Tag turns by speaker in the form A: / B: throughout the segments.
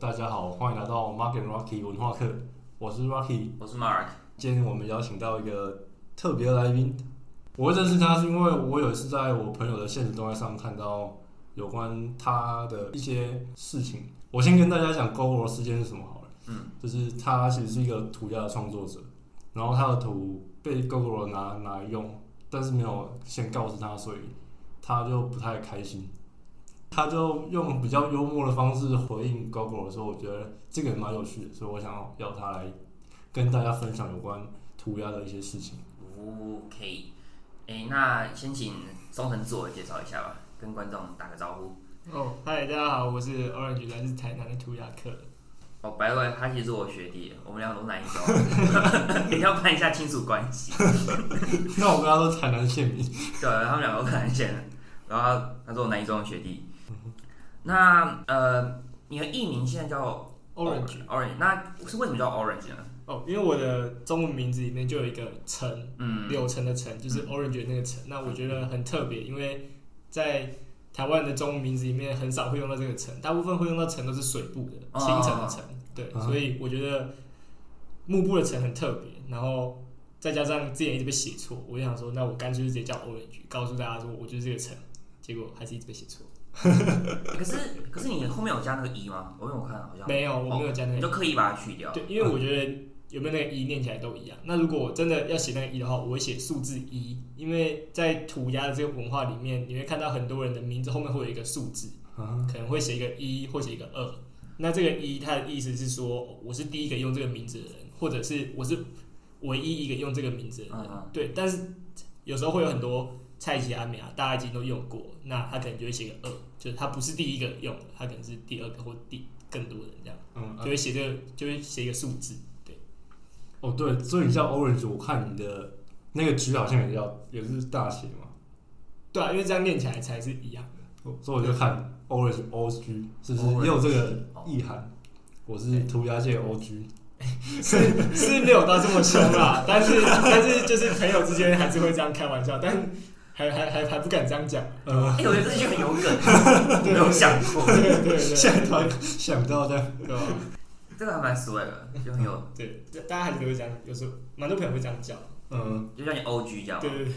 A: 大家好，欢迎来到 Market Rocky 文化课，我是 Rocky。
B: 我是 Mark，
A: 今天我们邀请到一个特别的来宾，我会认识他是因为我有一次在我朋友的现实动态上看到有关他的一些事情。我先跟大家讲 GoGo 事件是什么好了，
B: 嗯，
A: 就是他其实是一个涂鸦的创作者，然后他的图被 GoGo 拿拿来用，但是没有先告知他，所以他就不太开心。他就用比较幽默的方式回应 GoGo 的时候，我觉得这个也蛮有趣的，所以我想要要他来跟大家分享有关涂鸦的一些事情。
B: OK，哎、那先请松恒自我介绍一下吧，跟观众打个招呼。
C: 哦，嗨，大家好，我是 Orange，来自台南的涂鸦客。
B: 哦，白外他其实是我学弟，我们两个都南一中，一定要看一下亲属关系。
A: 那我跟他说台南县民，
B: 对，他们两个都南一县，然后他他是我南一中的学弟。那呃，你的艺名现在叫
C: Orange
B: Orange，那是为什么叫 Orange 呢？
C: 哦，因为我的中文名字里面就有一个橙，
B: 嗯，
C: 柳橙的橙，就是 Orange 的那个橙。那我觉得很特别，因为在台湾的中文名字里面很少会用到这个橙，大部分会用到橙都是水部的，
B: 哦
C: 清晨的晨。对，
A: 啊
C: 所以我觉得幕布的橙很特别，然后再加上之前一直被写错，我就想说，那我干脆就直接叫 Orange，告诉大家说我就是这个橙，结果还是一直被写错。
B: 可是可是你后面有加那个一吗？我因为我看好像
C: 没有，我没有加那个
B: 你就刻意把它去掉。
C: 对，因为我觉得有没有那个一念起来都一样。那如果我真的要写那个一的话，我会写数字一，因为在涂鸦的这个文化里面，你会看到很多人的名字后面会有一个数字，
A: 啊，
C: 可能会写一个一或写一个二。那这个一，它的意思是说我是第一个用这个名字的人，或者是我是唯一一个用这个名字的人。对，但是有时候会有很多蔡奇阿美啊，大家已经都用过，那他可能就会写个二，就是他不是第一个用的，他可能是第二个或第更多人这样，
A: 嗯，
C: 就会写这个，就会写一个数字。
A: 哦对，所以你叫 Orange，我看你的那个 G 好像也叫也是大写嘛，
C: 对啊，因为这样念起来才是一样的。
A: 所以我就看 Orange O G 是不是也有这个意涵？我是涂鸦界 O G，
C: 是是没有到这么凶啦，但是但是就是朋友之间还是会这样开玩笑，但还还还还不敢这样讲。
A: 呃，
B: 哎、我觉得这句很有梗，没有想过，
C: 对对对
A: 现在突然想到这样，
C: 对吧？
B: 这个还蛮 swag 的，就很有，
C: 对，大家还是都会这样，有时候蛮多朋友会这样叫。
A: 嗯，
B: 就像你 OG 这样。
C: 对对 对，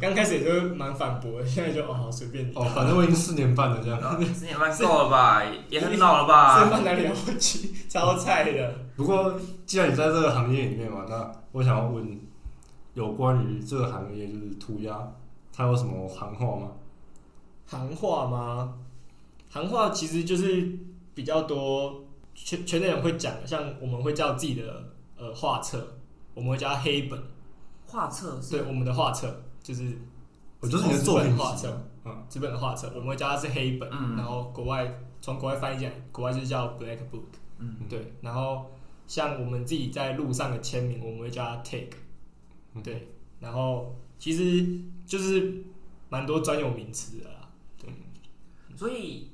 C: 刚开始也就蛮反驳的，现在就哦好随便你。
A: 哦，反正我已经四年半了这样。
B: 然后四年半够了吧，也很老了吧？
C: 四年半哪里要去？超菜的。
A: 不过既然你在这个行业里面嘛，那我想要问，有关于这个行业就是涂鸦，它有什么行话吗？
C: 行话吗？行话其实就是比较多圈圈内人会讲，像我们会叫自己的呃画册，我们会叫黑本。
B: 画册是
C: 对，我们的画册就是
A: 我就是你的作品
C: 画册，
A: 嗯，
C: 纸本的画册，我们会叫它是黑本。
B: 嗯
C: 然后国外从国外翻译进来，国外就是叫 black book。
B: 嗯，
C: 对，然后像我们自己在路上的签名，我们会叫它 tag。
A: 嗯
C: 对，然后其实就是蛮多专有名词的啦。
B: 对所以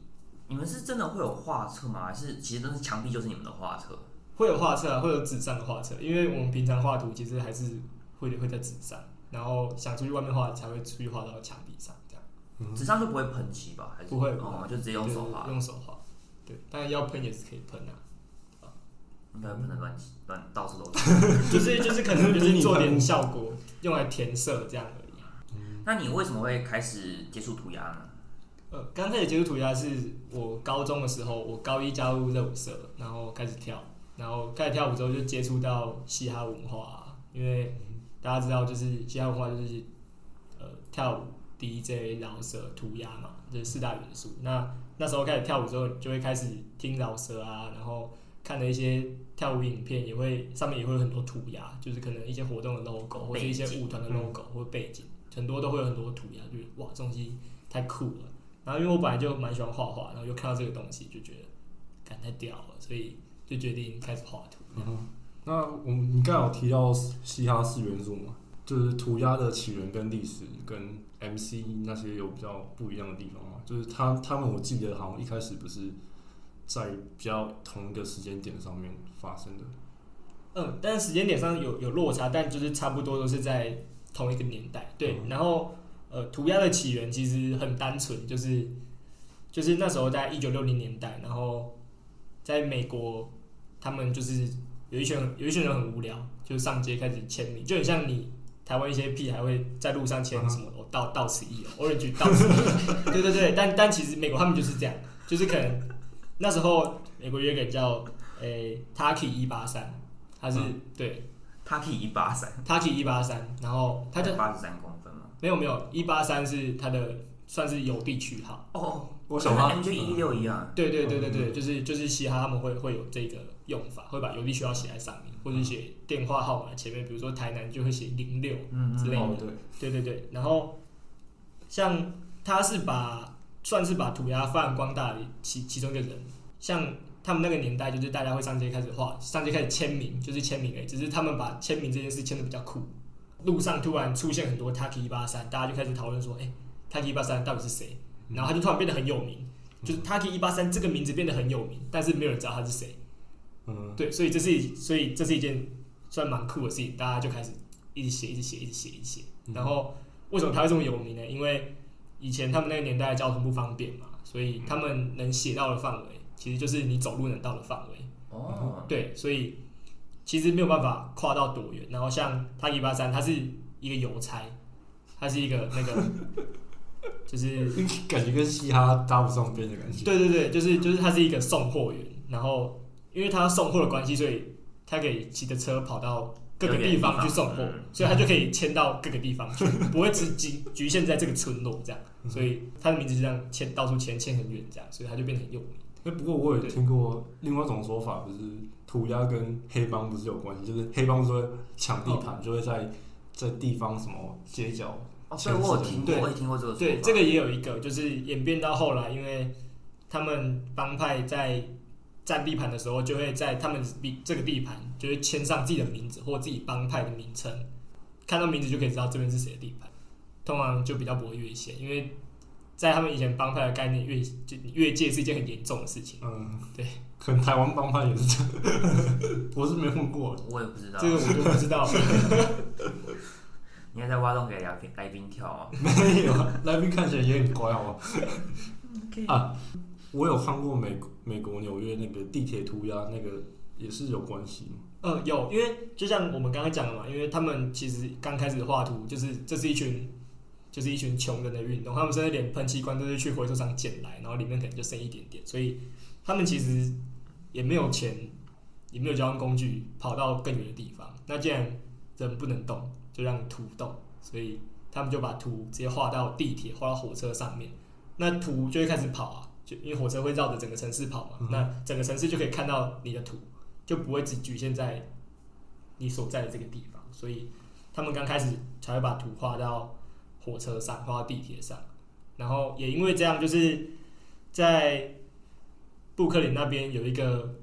B: 你们是真的会有画册吗？还是其实都是墙壁就是你们的画册？
C: 会有画册啊，会有纸上的画册，因为我们平常画图其实还是会会在纸上，然后想出去外面画才会出去画到墙壁上这样。
B: 纸上就不会喷漆吧？还是
C: 不会
B: 哦，就直接用手画，
C: 用手画。对，当然要喷也是可以喷啊，
B: 应该不能乱七乱到处都是。
C: 就是就是可能就是做点效果，用来填色这样而已。
B: 那你为什么会开始接触涂鸦呢？
C: 呃，刚开始接触涂鸦是我高中的时候，我高一加入热舞社，然后开始跳，然后开始跳舞之后就接触到嘻哈文化、因为大家知道就是嘻哈文化就是呃跳舞、DJ、饶舌、涂鸦嘛，这、是四大元素。那那时候开始跳舞之后，就会开始听饶舌啊，然后看了一些跳舞影片，也会上面也会有很多涂鸦，就是可能一些活动的 logo 或者一些舞团的 logo 或者背景，很多都会有很多涂鸦，就是哇，这东西太酷了。然后因为我本来就蛮喜欢画画，然后又看到这个东西，就觉得感太屌了，所以就决定开始画图。
A: 嗯，那我们你刚刚有提到嘻哈四元素嘛，就是涂鸦的起源跟历史跟 MC 那些有比较不一样的地方吗，就是他他们我记得好像一开始不是在比较同一个时间点上面发生的，
C: 嗯，但是时间点上有有落差，但就是差不多都是在同一个年代。对，
A: 嗯。
C: 然后呃，涂鸦的起源其实很单纯，就是就是那时候在一九六零年代，然后在美国，他们就是有一群有一群人很无聊，就上街开始签名，就很像你台湾一些屁还会在路上签什么“我到到此一游 ”，Orange 到此一游，对对对，但但其实美国他们就是这样，就是可能那时候美国有一个叫诶 Taki 一八三，他是、对。
B: Taki 一八三
C: ，Taki 一八三，然后他就
B: 八十三公分吗？
C: 没有没有一八三是他的算是邮递区号。
B: 哦，
A: 我想他
B: M G 一六一啊，
C: 对对对对对，就是就是嘻哈他们会会有这个用法，会把邮递区号写在上面，或者写电话号码前面，比如说台南就会写零六
B: 嗯
C: 之类的
A: 哦对，
C: 对对对，然后像他是把算是把涂鸦发扬光大的其其中一个人，像他们那个年代，就是大家会上街开始画，上街开始签名，就是签名而已，只是他们把签名这件事签的比较酷。路上突然出现很多 Taki 一八三，大家就开始讨论说，哎、t a k i 一八三到底是谁？然后他就突然变得很有名，就是 Taki 一八三这个名字变得很有名，但是没有人知道他是谁。
A: 嗯，
C: 对，所以这是一所以这是一件算蛮酷的事情，大家就开始一直写，一直写，一直写，一直写。然后为什么他会这么有名呢？因为以前他们那个年代交通不方便嘛，所以他们能写到的范围，其实就是你走路能到的范围。
B: 哦，
C: 对，所以其实没有办法跨到多远。然后像他一八三，他是一个邮差，他是一个那个，就是
A: 感觉跟嘻哈搭不上边的感觉。
C: 对对对，就是就是他是一个送货员，然后因为他送货的关系，所以他可以骑着车跑到各个地方去送货所以他就可以迁到各个地方去，不会只局局限在这个村落这样，所以他的名字就这样迁到处迁迁很远这样，所以他就变得很有名。
A: 哎，不过我也听过另外一种说法，就是涂鸦跟黑帮不是有关系，就是黑帮不是会抢地盘，就会在这地方什么街角。
B: 哦，对，我有听我也听过这个说法。
C: 对，这个也有一个，就是演变到后来，因为他们帮派在占地盘的时候，就会在他们地这个地盘就会签上自己的名字或自己帮派的名称，看到名字就可以知道这边是谁的地盘，通常就比较不会越线，因为在他们以前帮派的概念，越就越界是一件很严重的事情。
A: 嗯，
C: 对，
A: 可能台湾帮派也是这样，我是没问过。
B: 我也不知道，
C: 这个我就不知道了。
B: 你还在挖洞给来宾来宾跳啊？
A: 没有，来宾看起来也很乖，好吗？啊，我有看过美美国纽约那个地铁涂鸦，那个也是有关系。
C: 呃，有，因为就像我们刚刚讲的嘛，因为他们其实刚开始画图，就是这是一群，就是一群穷人的运动，他们甚至连喷漆罐都是去回收厂捡来，然后里面可能就剩一点点，所以他们其实也没有钱，也没有交通工具跑到更远的地方。那既然人不能动，就让图动，所以他们就把图直接画到地铁、画到火车上面，那图就会开始跑啊，就因为火车会绕着整个城市跑嘛，
A: 嗯
C: 那整个城市就可以看到你的图。就不会只局限在你所在的这个地方，所以他们刚开始才会把图画到火车上，画到地铁上，然后也因为这样，就是在布克林那边有一个，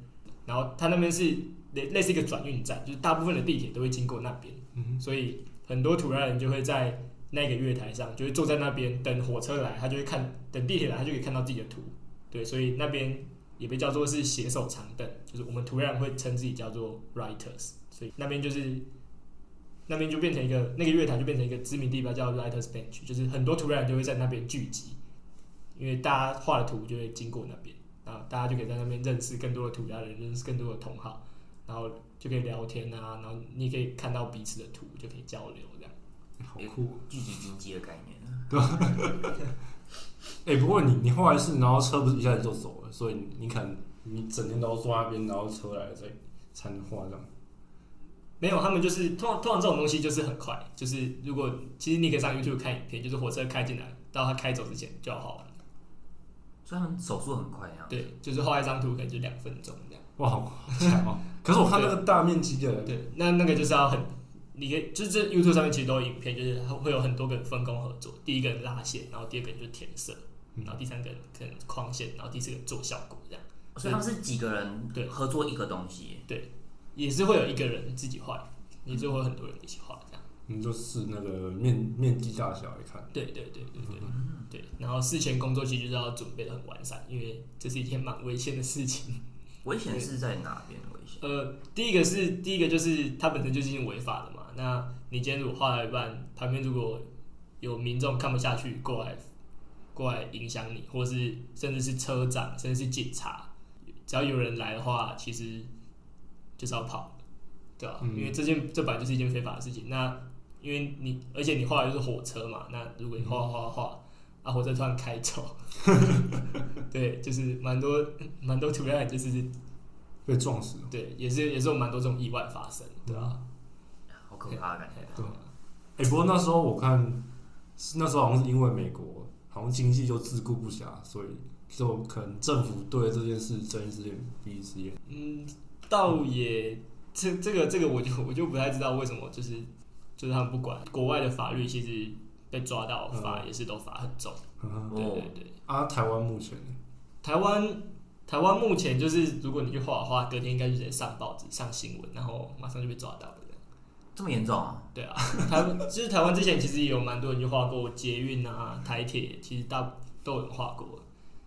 C: 然后他那边是类类似一个转运站，就是大部分的地铁都会经过那边，
A: 嗯
C: 所以很多土拉人就会在那个月台上，就会坐在那边等火车来，他就会看等地铁来，他就可以看到自己的图，对，所以那边也被叫做是携手长凳，就是我们土壤会称自己叫做 writers，所以那边就是那边就变成一个那个月台就变成一个知名地标叫 writers bench，就是很多土壤就会在那边聚集，因为大家画的图就会经过那边，然后大家就可以在那边认识更多的涂鸦人，认识更多的同好，然后就可以聊天啊，然后你可以看到彼此的图，就可以交流这样。
A: 好酷。
B: 聚集经济的概念。
A: 对 哎、不过你你后来是，然后车不是一下子就走了，所以你可能你整天都坐那边，然后车来了再才能画这样。
C: 没有，他们就是通常通常这种东西就是很快，就是如果其实你可以上 YouTube 看影片，就是火车开进来到它开走之前就要画完了。
B: 所以他们手速很快呀。
C: 对，就是画一张图可能就两分钟这样。
A: 哇，好强哦！可是我看那个大面积的，
C: 对，那那个就是要很，你可以就是这 YouTube 上面其实都有影片，就是会有很多个人分工合作，第一个人拉线，然后第二个人就填色，
A: 嗯
C: 然后第三个人可能框线，然后第四个人做效果这样。
B: 所以他们是几个人
C: 对
B: 合作一个东西。
C: 对也是会有一个人自己画，也是会有很多人一起画这样。
A: 你就是那个面面积大小来看，
C: 对对对对对对，然后事前工作其实就是要准备的很完善，因为这是一件蛮危险的事情。
B: 危险是在哪边危险？
C: 呃，第一个是第一个就是它本身就是已经违法的嘛。那你今天如果画到一半，旁边如果有民众看不下去过来过来影响你，或是甚至是车长，甚至是警察，只要有人来的话，其实就是要跑，对吧、
A: 嗯
C: 因为这件这本来就是一件非法的事情。那因为你，而且你画的就是火车嘛，那如果你画画画画，啊，火车突然开走，对，就是蛮多蛮多涂鸦，就是
A: 被撞死。
C: 对，也是也是有蛮多这种意外发生，对吧、
B: 好可怕的感觉。
A: 对哎、不过那时候我看，那时候好像是因为美国好像经济就自顾不暇，所以就可能政府对这件事睁一只眼闭一只眼。
C: 嗯，倒也这这个这个我就我就不太知道为什么，就是就是他们不管国外的法律，其实被抓到罚也是都罚很重。
A: 嗯
C: 对
B: 哦
C: 对对，
A: 啊，台湾目前
C: 台湾台湾目前就是如果你去画的话，隔天应该就直接上报纸上新闻，然后马上就被抓到了。
B: 这么严重啊？
C: 对啊，台湾就是台湾之前其实也有蛮多人就画过捷运啊、台铁，其实大都有人画过。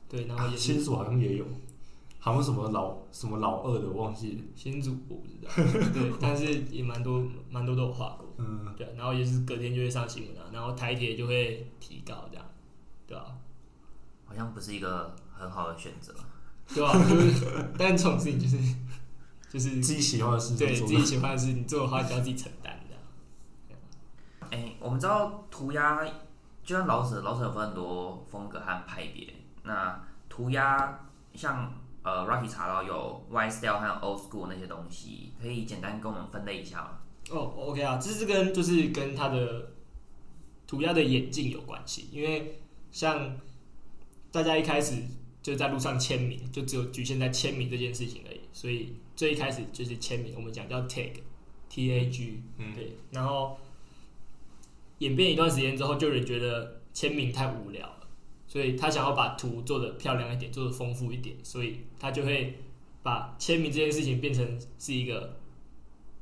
C: 对，然后也是
A: 新竹好像也有，好像什么老什么老二的忘记了。
C: 新竹我不知道，对，但是也蛮多蛮多都有画过。
A: 嗯，
C: 对，然后也是隔天就会上新闻啊，然后台铁就会提高这样，对吧、
B: 好像不是一个很好的选择。
C: 对啊、就是，但这种事情就是就是
A: 自己喜欢的事情
C: 对自己。喜欢的事，你做的话你就要自己承担这样。
B: 哎、我们知道涂鸦，就像老舍，老舍有分很多风格和派别。那涂鸦像呃，Rocky 查到有 Y style 和 Old School 那些东西，可以简单跟我们分类一下吗？
C: 哦，OK 啊，这是跟就是跟他的涂鸦的眼镜有关系，因为像大家一开始就在路上签名，就只有局限在签名这件事情而已，所以最一开始就是签名，我们讲叫 tag，T A G，
A: 嗯。
C: 对，然后演变一段时间之后，就有人觉得签名太无聊了，所以他想要把图做的漂亮一点，做的丰富一点，所以他就会把签名这件事情变成是一个，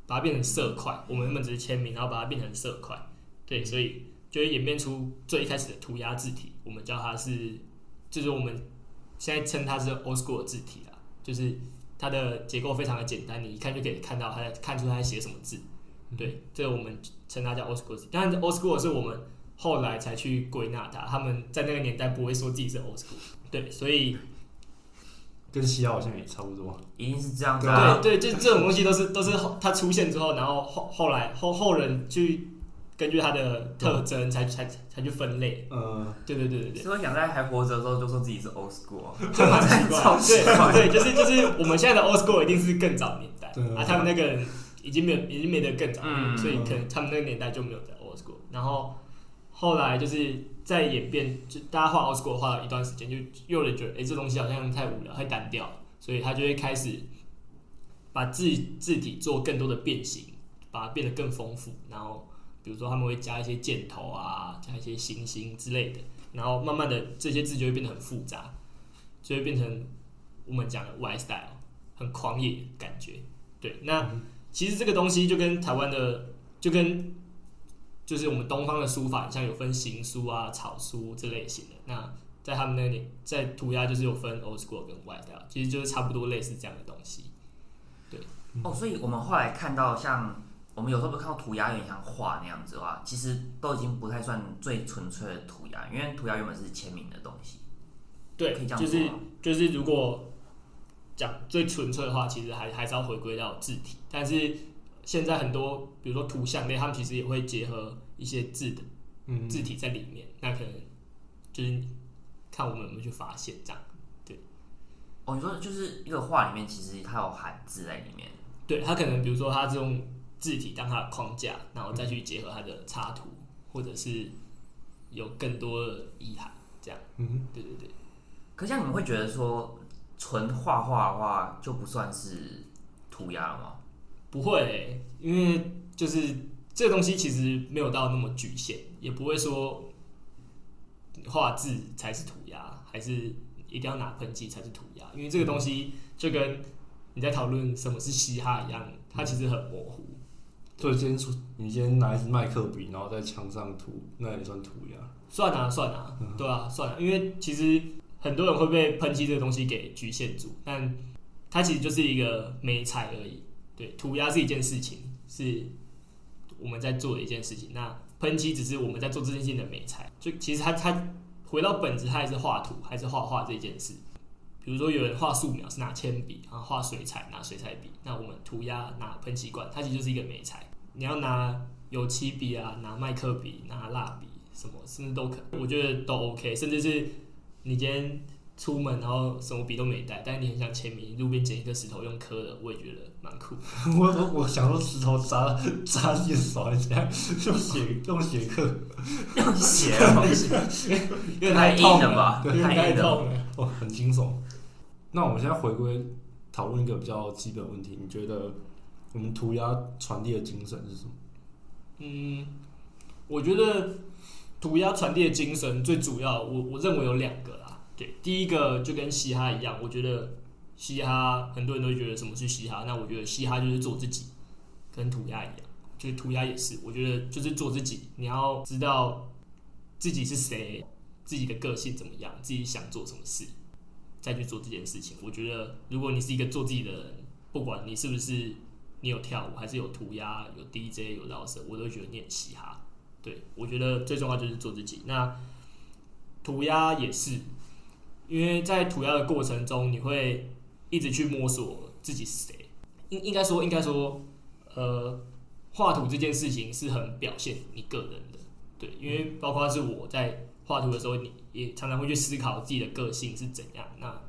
C: 把它变成色块。我们原本只是签名，然后把它变成色块，对，所以就会演变出最一开始的涂鸦字体，我们叫它是，就是我们现在称它是 old school 的字体啦，就是它的结构非常的简单，你一看就可以看到它在看出它在写什么字。对，这个我们称它叫 old school 字。但是 old school 是我们后来才去归纳它，他们在那个年代不会说自己是 old school。对，所以
A: 跟西药好像也差不多。
B: 一定是这样子啊。
C: 对对，就这种东西都是都是后它出现之后，然后后后来后后人去根据它的特征才才才去分类。
A: 嗯，
C: 对对对对对，
B: 所以想在还活着的时候就说自己是 Old School，
C: 就蛮奇怪对 对，就是就是我们现在的 old school 一定是更早年代
A: 对
C: 啊，他们那个人已经没有已经没得更早，
B: 嗯
C: 所以可能他们那个年代就没有在 old school。然后后来就是在演变，就大家画 old school 画了一段时间，就又有人觉得，哎、这东西好像太无聊、太单调，所以他就会开始把字字体做更多的变形，把它变得更丰富。然后比如说他们会加一些箭头啊，加一些星星之类的，然后慢慢的这些字就会变得很复杂，就会变成我们讲的 Y style，很狂野感觉。对，那其实这个东西就跟台湾的，就跟就是我们东方的书法，像有分行书啊、草书这类型的。那在他们那里，在涂鸦就是有分 old school 跟 Y style，其实就是差不多类似这样的东西。
B: 对哦，所以我们后来看到像我们有时候不是看到涂鸦有点像画那样子的话，其实都已经不太算最纯粹的涂鸦，因为涂鸦原本是签名的东西。
C: 对
B: 可以这，样
C: 就是
B: 说
C: 就是如果讲最纯粹的话，其实还还是要回归到字体。但是现在很多，比如说图像类，他们其实也会结合一些字的
A: 嗯，
C: 字体在里面。那可能就是看我们有没有去发现这样。
B: 对哦，你说就是一个画里面其实它有含字在里面。
C: 对它可能比如说他是用字体当它的框架，然后再去结合它的插图，或者是有更多的意涵，这样。
A: 嗯
C: 对对对。
B: 可像你们会觉得说纯画画的话就不算是涂鸦了吗？
C: 不会欸、因为就是这个东西其实没有到那么局限，也不会说画字才是涂鸦，还是一定要拿喷漆才是涂鸦，因为这个东西就跟你在讨论什么是嘻哈一样，它其实很模糊。
A: 所以今天出，你今天拿一支麦克笔，然后在墙上涂，那也算涂鸦。
C: 算啊算啊，对啊算啊，因为其实很多人会被喷漆这个东西给局限住，但它其实就是一个美彩而已。对，涂鸦是一件事情，是我们在做的一件事情。那喷漆只是我们在做这件事情的美彩，就其实它它回到本质，它还是画图，还是画画这件事。比如说有人画素描是拿铅笔，然后画水彩拿水彩笔，那我们涂鸦拿喷漆罐，它其实就是一个美彩。你要拿油漆笔啊，拿麦克笔，拿蜡笔，什么甚至都可，我觉得都 OK。甚至是你今天出门然后什么笔都没带，但是你很想签名，路边捡一个石头用刻的，我也觉得蛮酷。
A: 我我我想说石头砸砸自己的手还是怎样，用血用血刻，
B: 用血哦，
C: 因为
B: 太
C: 痛
B: 硬了吧？
C: 对太
B: 太硬了。
C: 痛了。
A: 哦，很惊悚。那我们现在回归讨论一个比较基本问题，你觉得我们涂鸦传递的精神是什么？
C: 嗯，我觉得涂鸦传递的精神最主要，我我认为有两个啦。对，第一个就跟嘻哈一样，我觉得嘻哈很多人都会觉得什么是嘻哈，那我觉得嘻哈就是做自己，跟涂鸦一样，就是涂鸦也是，我觉得就是做自己，你要知道自己是谁，自己的个性怎么样，自己想做什么事，再去做这件事情。我觉得如果你是一个做自己的人，不管你是不是你有跳舞，还是有涂鸦、有 DJ、有饶舌，我都觉得你很嘻哈。对我觉得最重要就是做自己。那涂鸦也是，因为在涂鸦的过程中，你会一直去摸索自己是谁。应应该说，应该说，呃，画图这件事情是很表现你个人的。对，因为包括是我在画图的时候，你也常常会去思考自己的个性是怎样。那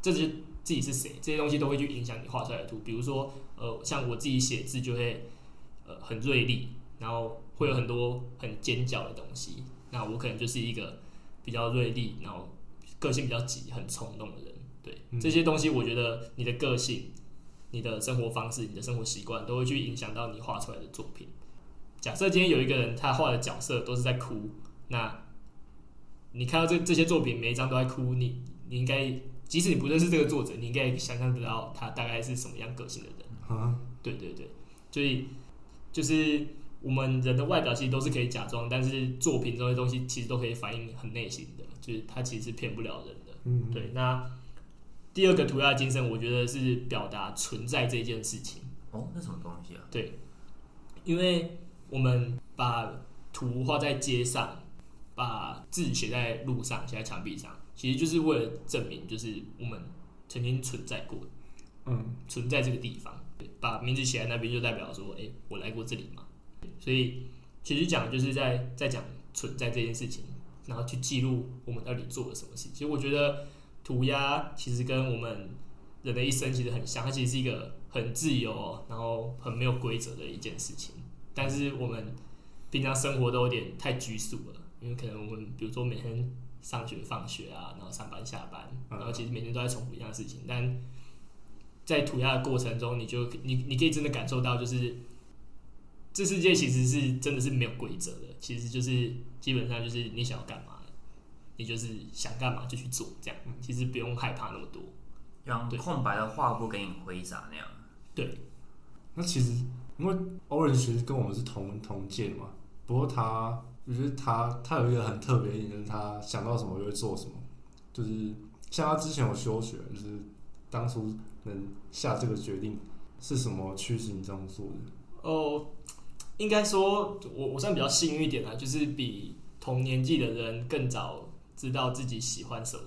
C: 这些自己是谁，这些东西都会去影响你画出来的图。比如说，呃，像我自己写字就会呃很锐利，然后会有很多很尖角的东西。那我可能就是一个比较锐利，然后个性比较急、很冲动的人。对，
A: 嗯
C: 这些东西我觉得你的个性、你的生活方式、你的生活习惯都会去影响到你画出来的作品。假设今天有一个人他画的角色都是在哭，那你看到这这些作品每一张都在哭，你你应该即使你不认识这个作者，你应该想象得到他大概是什么样个性的人。
A: 啊，
C: 对对对，所以就是我们人的外表其实都是可以假装，但是作品这些东西其实都可以反映很内心的，就是它其实是骗不了人的。
A: 嗯，
C: 对，那第二个涂鸦精神，我觉得是表达存在这件事情。
B: 哦，那什么东西啊？
C: 对因为我们把图画在街上，把字写在路上，写在墙壁上，其实就是为了证明，就是我们曾经存在过，
A: 嗯，
C: 存在这个地方。对把名字写在那边，就代表说，哎、我来过这里嘛。所以其实讲的就是在在讲存在这件事情，然后去记录我们到底做了什么事。其实我觉得涂鸦其实跟我们人的一生其实很像，它其实是一个很自由，然后很没有规则的一件事情。但是我们平常生活都有点太拘束了，因为可能我们比如说每天上学、放学啊，然后上班、下班，
A: 嗯
C: 然后其实每天都在重复一样的事情。但在涂鸦的过程中，你就你你可以真的感受到，就是这世界其实是真的是没有规则的，其实就是基本上就是你想要干嘛，你就是想干嘛就去做，这样其实不用害怕那么多。
B: 让
C: 对
B: 空白的画布给你挥洒那样。
C: 对，
A: 那其实因为 Orange 其实跟我们是同同届嘛，不过他我觉得他他有一个很特别的一点，就是他想到什么就会做什么，就是像他之前有休学，就是当初能下这个决定是什么驱使你这样做的？
C: 哦，应该说，我我算比较幸运一点啦，就是比同年纪的人更早知道自己喜欢什么，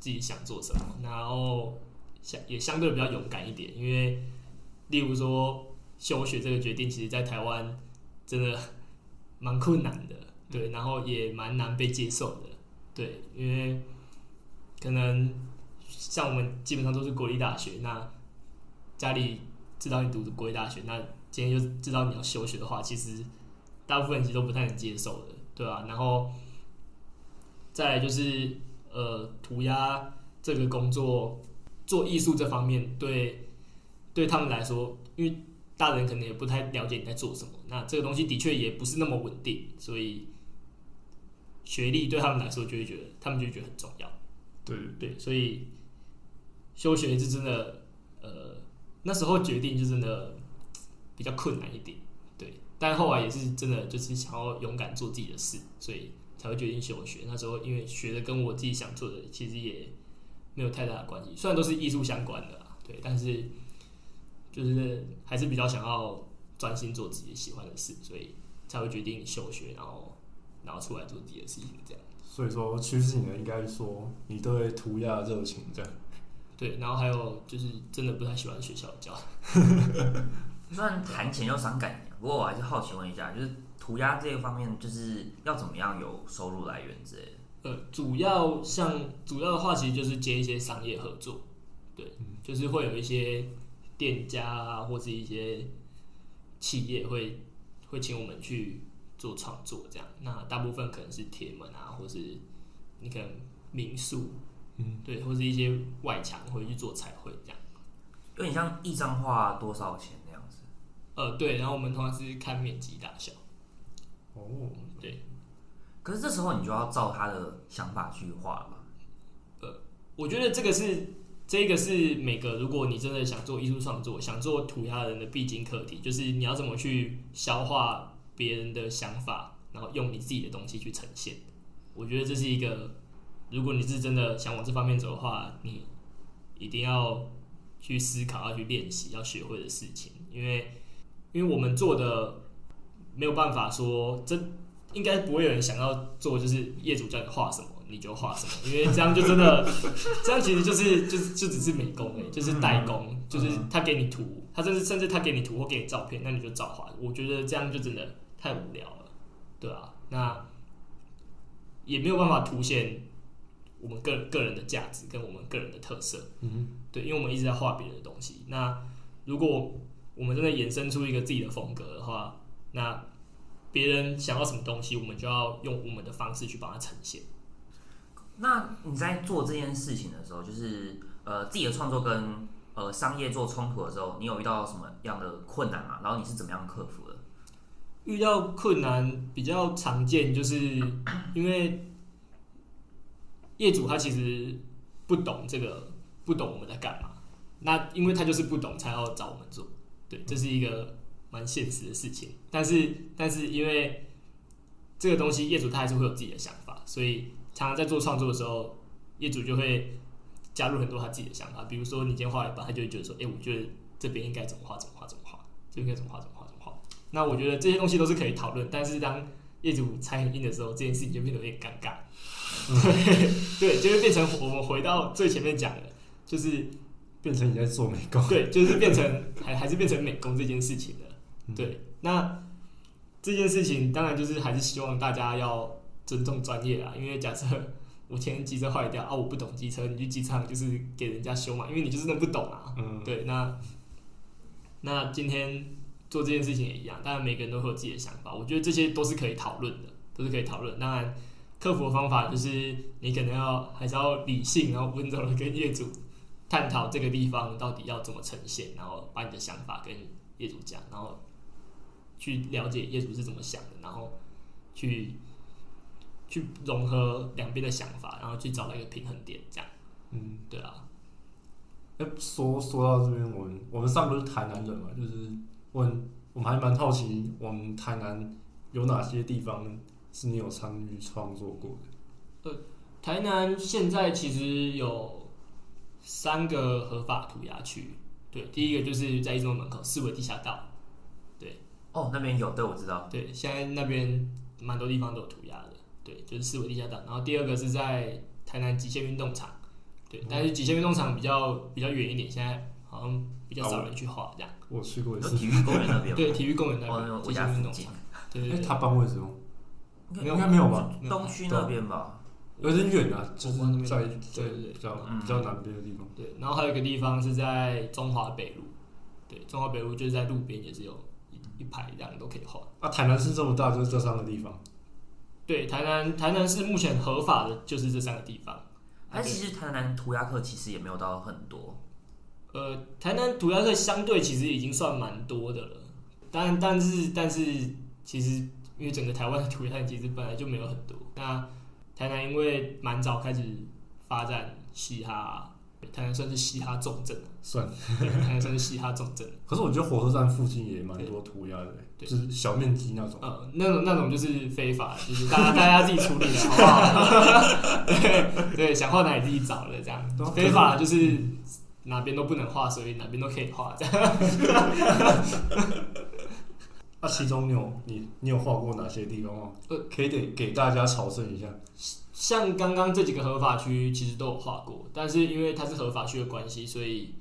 C: 自己想做什么，然后相也相对比较勇敢一点，因为例如说休学这个决定，其实在台湾真的蛮困难的，对，然后也蛮难被接受的，对，因为可能像我们基本上都是国立大学，那家里知道你读的国立大学，那今天就知道你要休学的话，其实大部分人其实都不太能接受的，对吧、然后再来就是呃，涂鸦这个工作，做艺术这方面，对对他们来说，因为大人可能也不太了解你在做什么，那这个东西的确也不是那么稳定，所以学历对他们来说就会觉得，他们就会觉得很重要。
A: 对，
C: 对，所以休学是真的，呃，那时候决定就真的比较困难一点，对。但后来也是真的，就是想要勇敢做自己的事，所以才会决定休学。那时候因为学的跟我自己想做的其实也没有太大的关系，虽然都是艺术相关的，对，但是就是还是比较想要专心做自己喜欢的事，所以才会决定休学，然后然后出来做自己的事情这样。
A: 所以说趋势你的应该说你对涂鸦的热情这样。
C: 对，然后还有就是真的不太喜欢学校教。
B: 虽然谈钱又伤感情，不过我还是好奇问一下，就是涂鸦这个方面，就是要怎么样有收入来源之类的？
C: 呃，主要像主要的话，其实就是接一些商业合作，对，就是会有一些店家啊，或是一些企业会会请我们去做创作，这样。那大部分可能是铁门啊，或是你可能民宿，
A: 嗯，
C: 对，或是一些外墙会去做彩绘这样。
B: 有点像一张画多少钱。
C: 呃，对，然后我们通常是看面积大小，
A: 哦，
C: 对，
B: 可是这时候你就要照他的想法去画了呃？
C: 我觉得这个是这个是每个如果你真的想做艺术创作、想做涂鸦人的必经课题，就是你要怎么去消化别人的想法，然后用你自己的东西去呈现。我觉得这是一个，如果你是真的想往这方面走的话，你一定要去思考、要去练习、要学会的事情，因为因为我们做的没有办法说这。应该不会有人想要做，就是业主叫你画什么你就画什么，因为这样就真的，这样其实就是就是就只是美工哎、就是代工，就是他给你图，他甚至甚至他给你图或给你照片，那你就照画。我觉得这样就真的太无聊了，对啊，那也没有办法凸显我们个个人的价值跟我们个人的特色，
A: 嗯
C: 对，因为我们一直在画别人的东西。那如果我们真的衍生出一个自己的风格的话，那别人想要什么东西，我们就要用我们的方式去帮他呈现。
B: 那你在做这件事情的时候，就是呃自己的创作跟呃商业做冲突的时候，你有遇到什么样的困难吗？然后你是怎么样克服的？
C: 遇到困难比较常见，就是 因为业主他其实不懂这个，不懂我们在干嘛。那因为他就是不懂，才要找我们做。这是一个蛮现实的事情。但是，但是因为这个东西，业主他还是会有自己的想法，所以常常在做创作的时候，业主就会加入很多他自己的想法。比如说，你今天画一半，他就会觉得说：“哎、我觉得这边应该怎么画，怎么画，怎么画，这边应该怎么画，怎么画，怎么画。”那我觉得这些东西都是可以讨论，但是当业主猜很硬的时候，这件事情就变得有点尴尬。对 对，就会变成我们回到最前面讲的，就是
A: 变成你在做美工。
C: 对，就是变成 还还是变成美工这件事情的。
A: 嗯
C: 对，那这件事情当然就是还是希望大家要尊重专业啊，因为假设 我今天机车坏掉啊，我不懂机车，你去机车行就是给人家修嘛，因为你就是那不懂啊。
A: 嗯，
C: 对，那那今天做这件事情也一样，当然每个人都会有自己的想法，我觉得这些都是可以讨论的，都是可以讨论。当然，克服的方法就是你可能要还是要理性，然后温柔的跟业主探讨这个地方到底要怎么呈现，然后把你的想法跟业主讲，然后去了解业主是怎么想的，然后去去融合两边的想法，然后去找到一个平衡点，这样
A: 嗯，
C: 对啊。
A: 哎、说说到这边，我们我们上不是台南人嘛，就是问我们还蛮好奇，我们台南有哪些地方是你有参与创作过的？
C: 台南现在其实有三个合法涂鸦区，对，第一个就是在一中门口四维地下道，对
B: 哦，那边有，对我知道。
C: 对，现在那边蛮多地方都有涂鸦的，对，就是四维地下道。然后第二个是在台南极限运动场，对，但是极限运动场比较比较远一点，现在好像比较少人去画这样。
A: 我去过一次，
B: 有体育公园那边？
C: 对，体育公园那
B: 哦，
C: 边，
B: 我
C: 极限运动场，，对
A: 哎、
C: 对对。
A: 他搬位置吗？
C: 没有
A: 应该没有吧？
B: 东区那边吧。
A: 有点远啊，就是
C: 我那边
A: 在
C: 对对对
A: 比较
B: 嗯
A: 比较南边的地方。
C: 对，然后还有一个地方是在中华北路，对，中华北路就是在路边也是有一一排这样都可以画。
A: 啊，台南市这么大，就是这三个地方。
C: 对，台南台南市目前合法的就是这三个地方。
B: 但，其实台南涂鸦课其实也没有到很多。
C: 呃，台南涂鸦课相对其实已经算蛮多的了，但但是但是其实因为整个台湾的涂鸦其实本来就没有很多。那台南因为蛮早开始发展嘻哈，台南算是嘻哈重镇，
A: 算，
C: 对，台南算是嘻哈重镇。
A: 可是我觉得火车站附近也蛮多涂鸦的，
C: 对
A: 就是小面积那种。
C: 呃，那种那种就是非法，就是大家 大家自己处理的好不好？对对，想画哪里自己找的这样
A: 对啊。
C: 非法就是哪边都不能画，所以哪边都可以画这样。
A: 啊，那、其中你有你你有画过哪些地方吗？
C: 呃，
A: 可以给给大家朝圣一下。
C: 像刚刚这几个合法区其实都有画过，但是因为它是合法区的关系，所以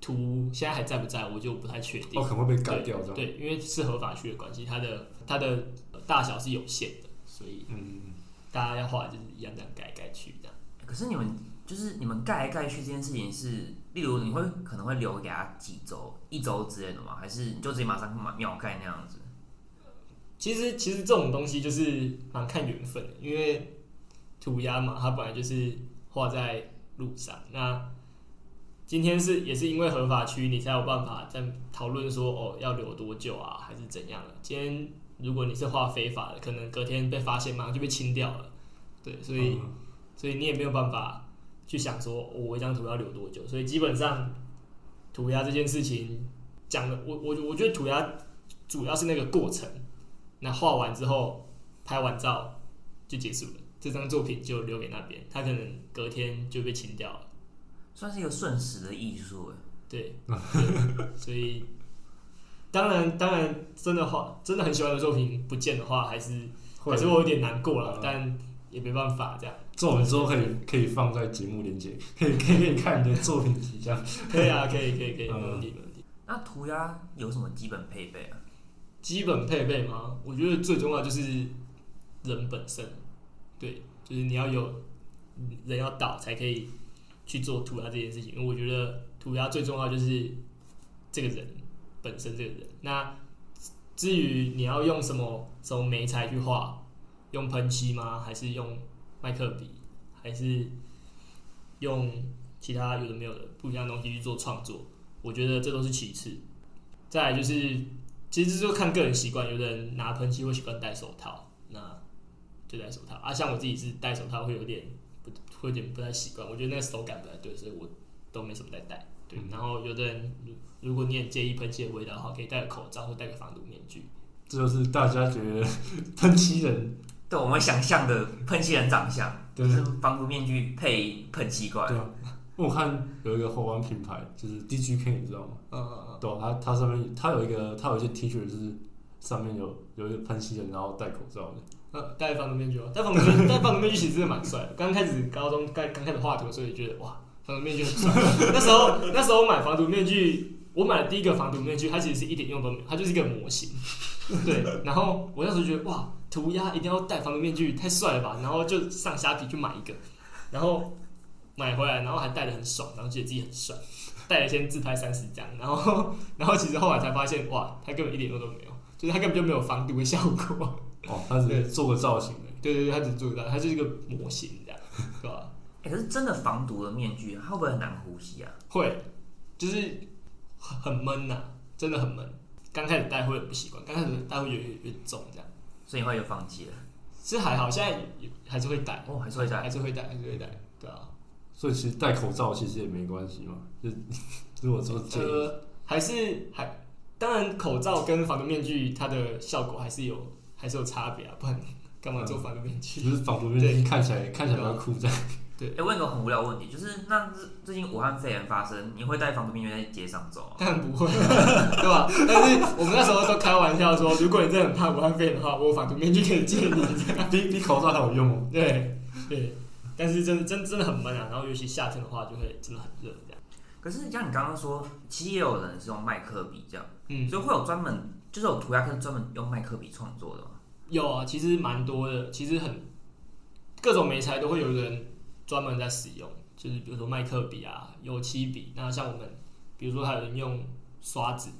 C: 图现在还在不在，我就不太确定
A: 哦，。可能会被改掉这样。
C: 对，因为是合法区的关系，它的它的呃大小是有限的，所以
A: 嗯，
C: 大家要画就是一样这样盖来盖去这样。
B: 可是你们就是你们盖来盖去这件事情是，例如你会可能会留给他几周、一周之类的吗？还是你就直接马上秒盖那样子？
C: 其实其实这种东西就是蛮看缘分的，因为涂鸦嘛，它本来就是画在路上。那今天是也是因为合法区，你才有办法在讨论说哦要留多久啊，还是怎样的。今天如果你是画非法的，可能隔天被发现，马上就被清掉了。对，所以、所以你也没有办法去想说、我一张图要留多久。所以基本上涂鸦这件事情讲的，我我我觉得涂鸦主要是那个过程。那画完之后，拍完照就结束了，这张作品就留给那边，他可能隔天就被清掉了。
B: 算是一个瞬时的艺术哎。
C: 对，所以当然当然真的画真的很喜欢的作品不见的话，还是
A: 会
C: 还是我有点难过了
A: 嗯，
C: 但也没办法这样。
A: 这种之后可以可以放在节目链接，可以可以可以看你的作品集这样。
C: 可以啊，可以可以可以，
A: 嗯
C: 没问题没问题。
B: 那涂鸦有什么基本配备啊？
C: 基本配备吗？我觉得最重要就是人本身，对，就是你要有人要到才可以去做涂鸦这件事情。因为我觉得涂鸦最重要就是这个人本身这个人。那至于你要用什么什么媒材去画，用喷漆吗？还是用麦克笔？还是用其他有的没有的不一样的东西去做创作？我觉得这都是其次。再来就是其实就看个人习惯，有的人拿喷漆会习惯戴手套，那就戴手套啊。像我自己是戴手套会有点不会有点不太习惯，我觉得那个手感不太对，所以我都没什么在戴。对，然后有的人如如果你也介意喷漆的味道的话，可以戴个口罩或戴个防毒面具。
A: 这就是大家觉得 喷漆人
B: 对我们想象的喷漆人长相，就是防毒面具配喷漆怪。
A: 对啊。我看有一个后弯品牌，就是 DGK，你知道吗？
C: 嗯嗯嗯，
A: 对啊、它它上面它有一个它有一些 T 恤就是上面有有一个喷漆人，然后戴口罩的。
C: 呃，戴防毒面具哦，戴防毒面 戴防毒面具其实真的蛮帅的。刚开始高中刚刚开始画图的时候也觉得哇，防毒面具很帅。那时候那时候买防毒面具，我买的第一个防毒面具，它其实是一点用都没有，它就是一个模型。对，然后我那时候觉得哇，涂鸦一定要戴防毒面具，太帅了吧！然后就上虾皮去买一个，然后买回来，然后还戴的很爽，然后觉得自己很帅，戴了先自拍三十张，然后 然后其实后来才发现哇，他根本一点用都没有，就是他根本就没有防毒的效果。
A: 哦，他只是做个造型的。
C: 对对对，他只是做到，它就是一个模型这样，对吧？
B: 哎、可是真的防毒的面具，它会不会很难呼吸啊？
C: 会，就是很很闷呐、真的很闷。刚开始戴会很不习惯，刚开始戴会有点有点重这样。
B: 所以你后来就放弃了。
C: 其实还好，现在也还是会戴，
B: 哦，还是会戴
C: 还。是会戴，还是会戴，对啊。
A: 所以其实戴口罩其实也没关系嘛，就 如果说介意，
C: 呃，还是还，当然口罩跟防毒面具它的效果还是有还是有差别啊，不然干嘛做防毒面具？
A: 就是防毒面具看起来看起来比较酷这样。
B: 哎、问一个很无聊的问题，就是那最最近武汉肺炎发生，你会戴防毒面具在街上走吗？
C: 当然不会，对吧？但是我们那时候都开玩笑说，如果你真的很怕武汉肺炎的话，我有防毒面具可以借你。
A: 比比口罩还有用哦。
C: 对对，但是真的真真的很闷啊，然后尤其夏天的话，就会真的很热这样。
B: 可是像你刚刚说，其实也有人是用麦克笔这样，
C: 嗯，
B: 所以会有专门就是有涂鸦课专门用麦克笔创作的吗？
C: 有啊，其实蛮多的，其实很各种媒材都会有人专门在使用，就是比如说麦克笔啊、油漆笔，那像我们，比如说还有人用刷子，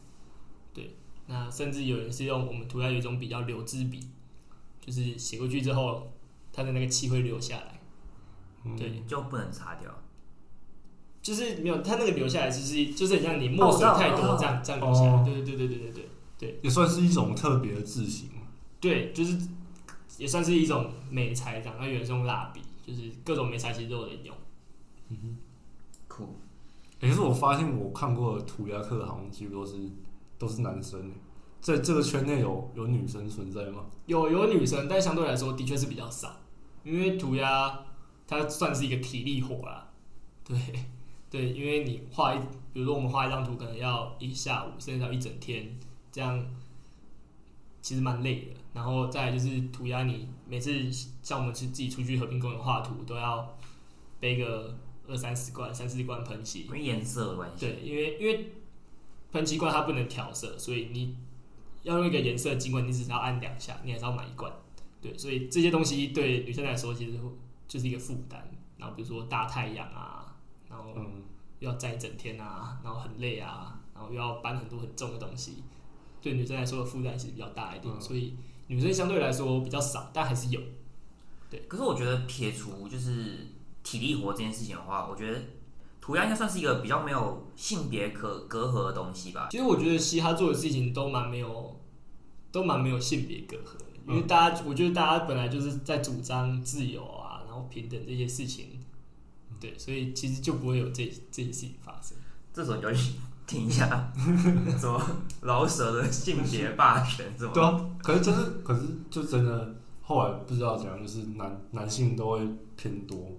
C: 对，那甚至有人是用我们涂鸦有一种笔叫流汁笔，就是写过去之后，它的那个漆会流下来，
A: 嗯
C: 对，
B: 就不能擦掉。
C: 就是没有它那个留下来，就是就是很像你墨水太多这样这样流下来，
A: 哦
C: 对对对对对对对。
A: 也算是一种特别的字形。
C: 对，就是也算是一种美材这样。那有人是用蜡笔，就是各种没材其实都有人用。
B: 嗯哼，酷、
A: 欸可是我发现我看过的涂鸦课好像几乎都是都是男生欸，在这个圈内有有女生存在吗？
C: 有有女生，但相对来说的确是比较少，因为涂鸦它算是一个体力活啦。对对，因为你画一，比如说我们画一张图，可能要一下午，甚至要一整天，这样其实蛮累的。然后再来就是涂鸦，你每次像我们去自己出去和平公园画图，都要背个二三十罐、三四罐喷漆
B: 因。为颜色的关系。
C: 对，因为因为喷漆罐它不能调色，所以你要用一个颜色，尽管你只是要按两下，你还是要买一罐。对，所以这些东西对女生来说其实就是一个负担。然后比如说大太阳啊，然后要站一整天啊，然后很累啊，然后又要搬很多很重的东西，对女生来说的负担其实比较大一点。
A: 嗯
C: 所以女生相对来说比较少，但还是有。
B: 对可是我觉得撇除就是体力活这件事情的话，我觉得涂鸦应该算是一个比较没有性别可隔阂的东西吧。
C: 其实我觉得嘻哈做的事情都蛮没有，都蛮没有性别隔阂的，因为大家，我觉得大家本来就是在主张自由啊，然后平等这些事情，对，所以其实就不会有这这些事情发生。
B: 这时候你就去听一下 什么老舍的性别霸权什么。
A: 对啊，可是真的，可是就真的后来不知道怎样，就是男男性都会偏多，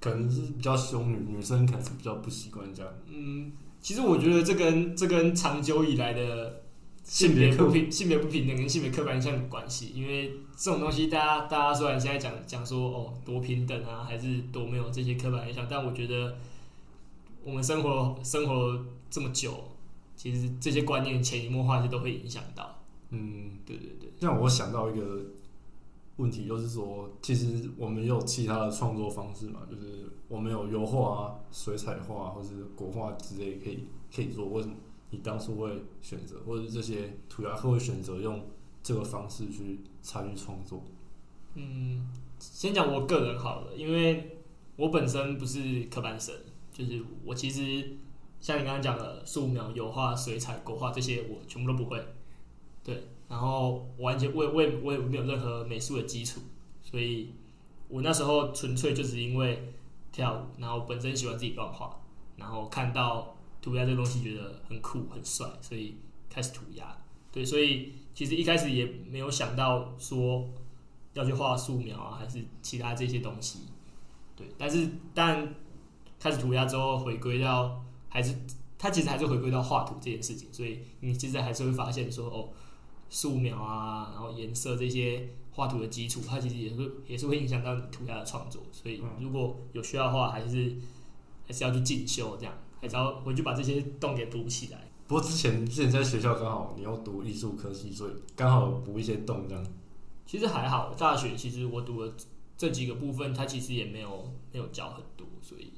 A: 可能是比较凶，女女生可能是比较不习惯这样。
C: 嗯，其实我觉得这跟这跟长久以来的性
A: 别
C: 不平、性别不平等跟性别刻板印象有关系，因为这种东西，大家大家虽然现在讲讲说哦多平等啊，还是多没有这些刻板印象，但我觉得我们生活生活这么久，其实这些观念潜移默化是都会影响到。
A: 嗯，
C: 对对对，
A: 让我想到一个问题，就是说，其实我们也有其他的创作方式嘛，就是我们有油画啊、水彩画或是国画之类可以可以做。为什么你当初会选择，或者是这些涂鸦客会选择用这个方式去参与创作？
C: 嗯，先讲我个人好了，因为我本身不是科班生，就是我其实像你刚刚讲的素描、油画、水彩、国画这些，我全部都不会。对，然后完全我也我也我也没有任何美术的基础，所以我那时候纯粹就是因为跳舞，然后本身喜欢自己乱画，然后看到涂鸦这个东西觉得很酷很帅，所以开始涂鸦。对，所以其实一开始也没有想到说要去画素描啊，还是其他这些东西。对，但是但开始涂鸦之后，回归到还是它其实还是回归到画图这件事情，所以你其实还是会发现说哦，素描啊，然后颜色这些画图的基础，它其实也是也是会影响到你涂鸦的创作。所以如果有需要的话，还是还是要去进修，这样还是要回去把这些洞给补起来。
A: 不过之前之前在学校刚好你要读艺术科系，所以刚好补一些洞这样。
C: 其实还好，大学其实我读的这几个部分，它其实也没有没有教很多，所以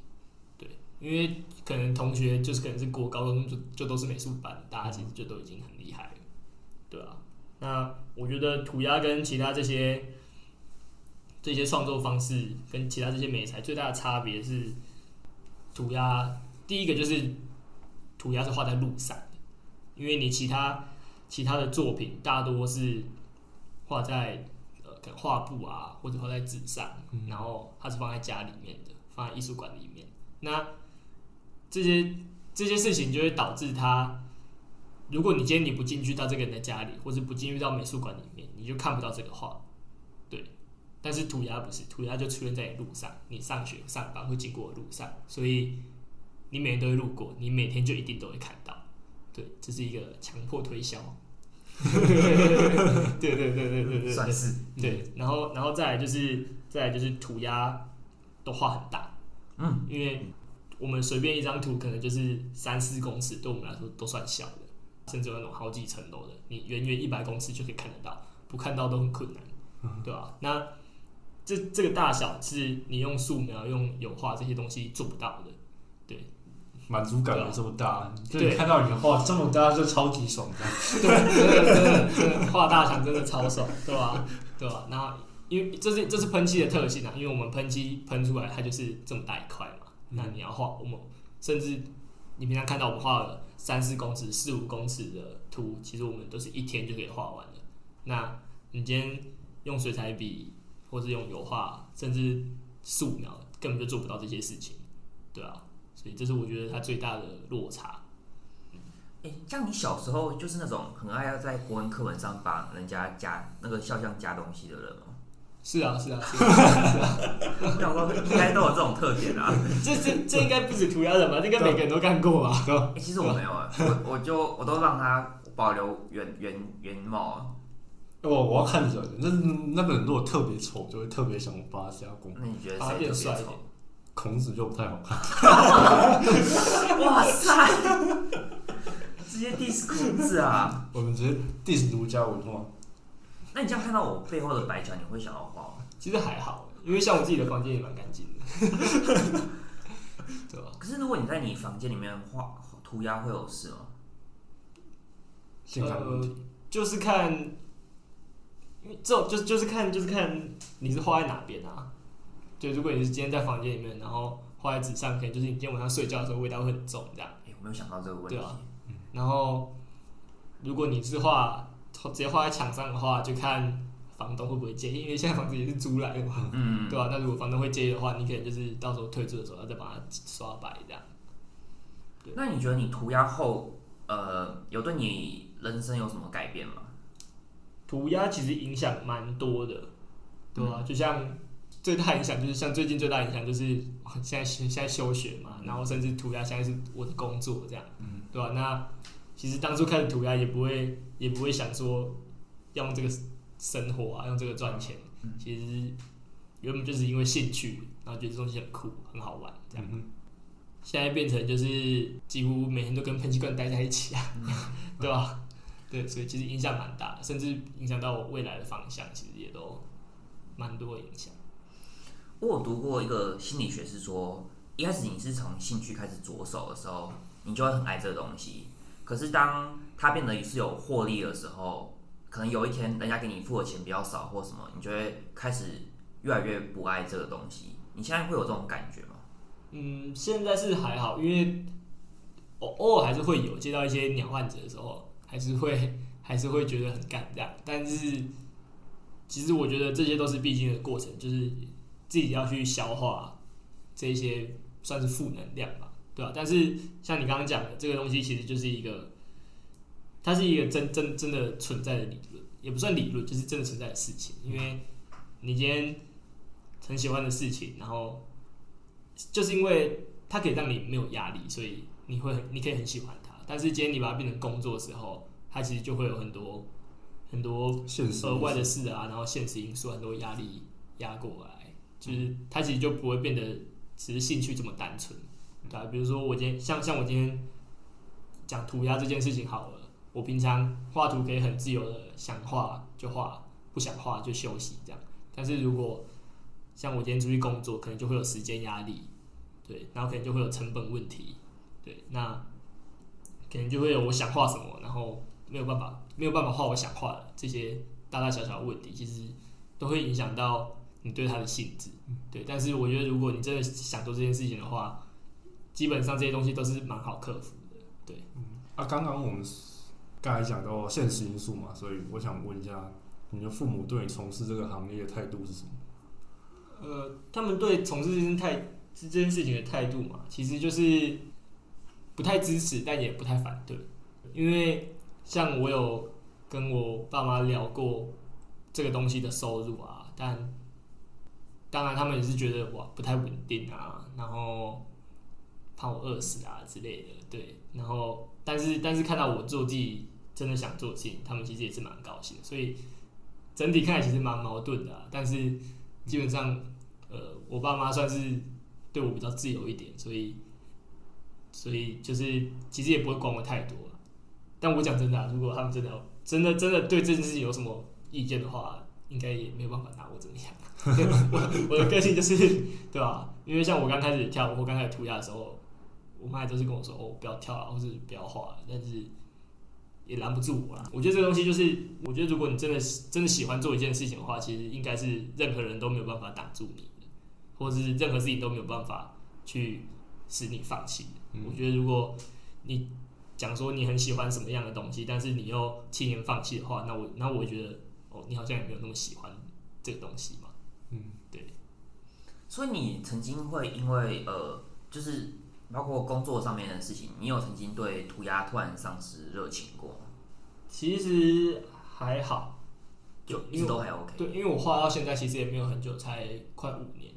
C: 对，因为可能同学就是可能是国高中就就都是美术班，大家其实就都已经很厉害了，对啊。那我觉得涂鸦跟其他这些这些创作方式跟其他这些美材最大的差别是，涂鸦第一个就是涂鸦是画在路上的，因为你其他其他的作品大多是画在呃画布啊，或者画在纸上，然后它是放在家里面的，放在艺术馆里面。那这些这些事情就会导致他，如果你今天你不进去到这个人的家里，或者不进入到美术馆里面，你就看不到这个画。对，但是涂鸦不是，涂鸦就出现在你路上，你上学上班会经过的路上，所以你每天都会路过，你每天就一定都会看到。对，这是一个强迫推销。对对对对对对对，
B: 算是
C: 对，然后然后再来就是再来就是涂鸦都画很大，
B: 嗯，
C: 因为我们随便一张图可能就是三四公尺，对我们来说都算小的，甚至有那种好几层楼的，你远远一百公尺就可以看得到，不看到都很困难，对吧、那这这个大小是你用素描、用油画这些东西做不到的，对。
A: 满足感没这么大，就
C: 对
A: 你看到你的画这么大就超级爽
C: 的真的真的画大墙真的超爽，对吧、对吧、然后因为这是这是喷漆的特性啊，因为我们喷漆喷出来它就是这么大一块嘛，那你要画我们甚至你平常看到我们画了三四公尺、四五公尺的图，其实我们都是一天就可以画完的。那你今天用水彩笔，或是用油画，甚至素描，根本就做不到这些事情，对啊。所以这是我觉得它最大的落差。
B: 哎、像你小时候就是那种很爱要在国文课本上把人家加那个肖像加东西的人吗？
C: 是啊，是啊，是啊。
B: 我 想说应该都有这种特点啊。
C: 这这这应该不止涂鸦人吧？这应该每个人都干过吧？
B: 欸其实我没有啊，我我就我都让他保留原原原貌啊。
A: 我我要看人，那那个人如果特别丑，就会特别想把他加工。
B: 那你觉得谁特别
C: 变帅一点
B: 丑？
A: 孔子就不太好看，
B: 哇塞！直接 diss 孔子啊！
A: 我们直接 diss 儒家文化。
B: 那你这样看到我背后的白墙，你会想要画吗？
C: 其实还好，因为像我自己的房间也蛮干净的，对吧？
B: 可是如果你在你房间里面画涂鸦，会有事吗？
A: 性感问题，
C: 呃，就是看，因为这种就就是看就是看你是画在哪边啊。就如果你是今天在房间里面，然后画在纸上，可能就是你今天晚上睡觉的时候味道会很重这样。
B: 哎、我没有想到这个问题。
C: 对啊然后如果你是画直接画在墙上的话，就看房东会不会介意，因为现在房子也是租来的嘛，
B: 嗯，
C: 对吧、那如果房东会介意的话，你可能就是到时候退租的时候要再把它刷白这样。
B: 那你觉得你涂鸦后，呃，有对你人生有什么改变吗？
C: 涂鸦其实影响蛮多的，对吧、就像最大影响就是像最近最大影响就是现在现在休学嘛，然后甚至涂鸦现在是我的工作这样，
A: 嗯。
C: 对吧、那其实当初开始涂鸦也不会也不会想说要用这个生活啊，用这个赚钱，
B: 嗯
C: 其实原本就是因为兴趣，然后觉得这东西很酷很好玩这样。
A: 嗯
C: 现在变成就是几乎每天都跟喷气罐待在一起啊，对吧？对，所以其实影响蛮大，甚至影响到我未来的方向，其实也都蛮多影响。
B: 我有读过一个心理学，是说一开始你是从兴趣开始着手的时候，你就会很爱这个东西。可是当它变得是有获利的时候，可能有一天人家给你付的钱比较少或什么，你就会开始越来越不爱这个东西。你现在会有这种感觉吗？
C: 嗯，现在是还好，因为偶偶尔还是会有接到一些鸟患者的时候，还是会还是会觉得很干这样。但是其实我觉得这些都是必经的过程，就是自己要去消化这些算是负能量吧，对吧、但是像你刚刚讲的，这个东西其实就是一个，它是一个真真真的存在的理论，也不算理论，就是真的存在的事情。因为你今天很喜欢的事情，然后就是因为它可以让你没有压力，所以你会很你可以很喜欢它。但是今天你把它变成工作的时候，它其实就会有很多很多额外的事啊，然后现实因素很多压力压过来，就是它其实就不会变得只是兴趣这么单纯，对啊，比如说我今天像像我今天讲涂鸦这件事情好了，我平常画图可以很自由的想画就画，不想画就休息这样。但是如果像我今天出去工作，可能就会有时间压力，对，然后可能就会有成本问题，对，那可能就会有我想画什么，然后没有办法没有办法画我想画的这些大大小小的问题，其实都会影响到你对它的性质，对。但是我觉得如果你真的想做这件事情的话，基本上这些东西都是蛮好克服的。对。
A: 嗯啊，刚刚我们刚才讲到现实因素嘛，所以我想问一下，你的父母对你从事这个行业的态度是什么？
C: 呃，他们对从事这件态这件事情的态度嘛，其实就是不太支持，但也不太反对。因为像我有跟我爸妈聊过这个东西的收入啊，但当然他们也是觉得哇不太稳定啊，然后怕我饿死啊之类的，对。然后但是但是看到我做自己真的想做的事情，他们其实也是蛮高兴，所以整体看来其实蛮矛盾的、但是。基本上，呃，我爸妈算是对我比较自由一点，所以，所以就是其实也不会管我太多。但我讲真的、如果他们真的真的真的对这件事情有什么意见的话，应该也没有办法拿我怎么样。我 我的个性就是，对吧？因为像我刚开始跳舞或刚开始涂鸦的时候，我妈都是跟我说：“哦，不要跳了，或是不要画。”但是也拦不住我啦。我觉得这个东西就是，我觉得如果你真的真的喜欢做一件事情的话，其实应该是任何人都没有办法挡住你的，或者是任何事情都没有办法去使你放弃。
A: 嗯
C: 我觉得如果你讲说你很喜欢什么样的东西，但是你又轻言放弃的话，那我那我觉得哦，你好像也没有那么喜欢这个东西嘛。
A: 嗯，对
B: 所以你曾经会因为呃，就是包括工作上面的事情，你有曾经对涂鸦突然丧失热情过吗？
C: 其实还好，
B: 就一直都还 OK。
C: 对，因为我画到现在其实也没有很久，才快五年，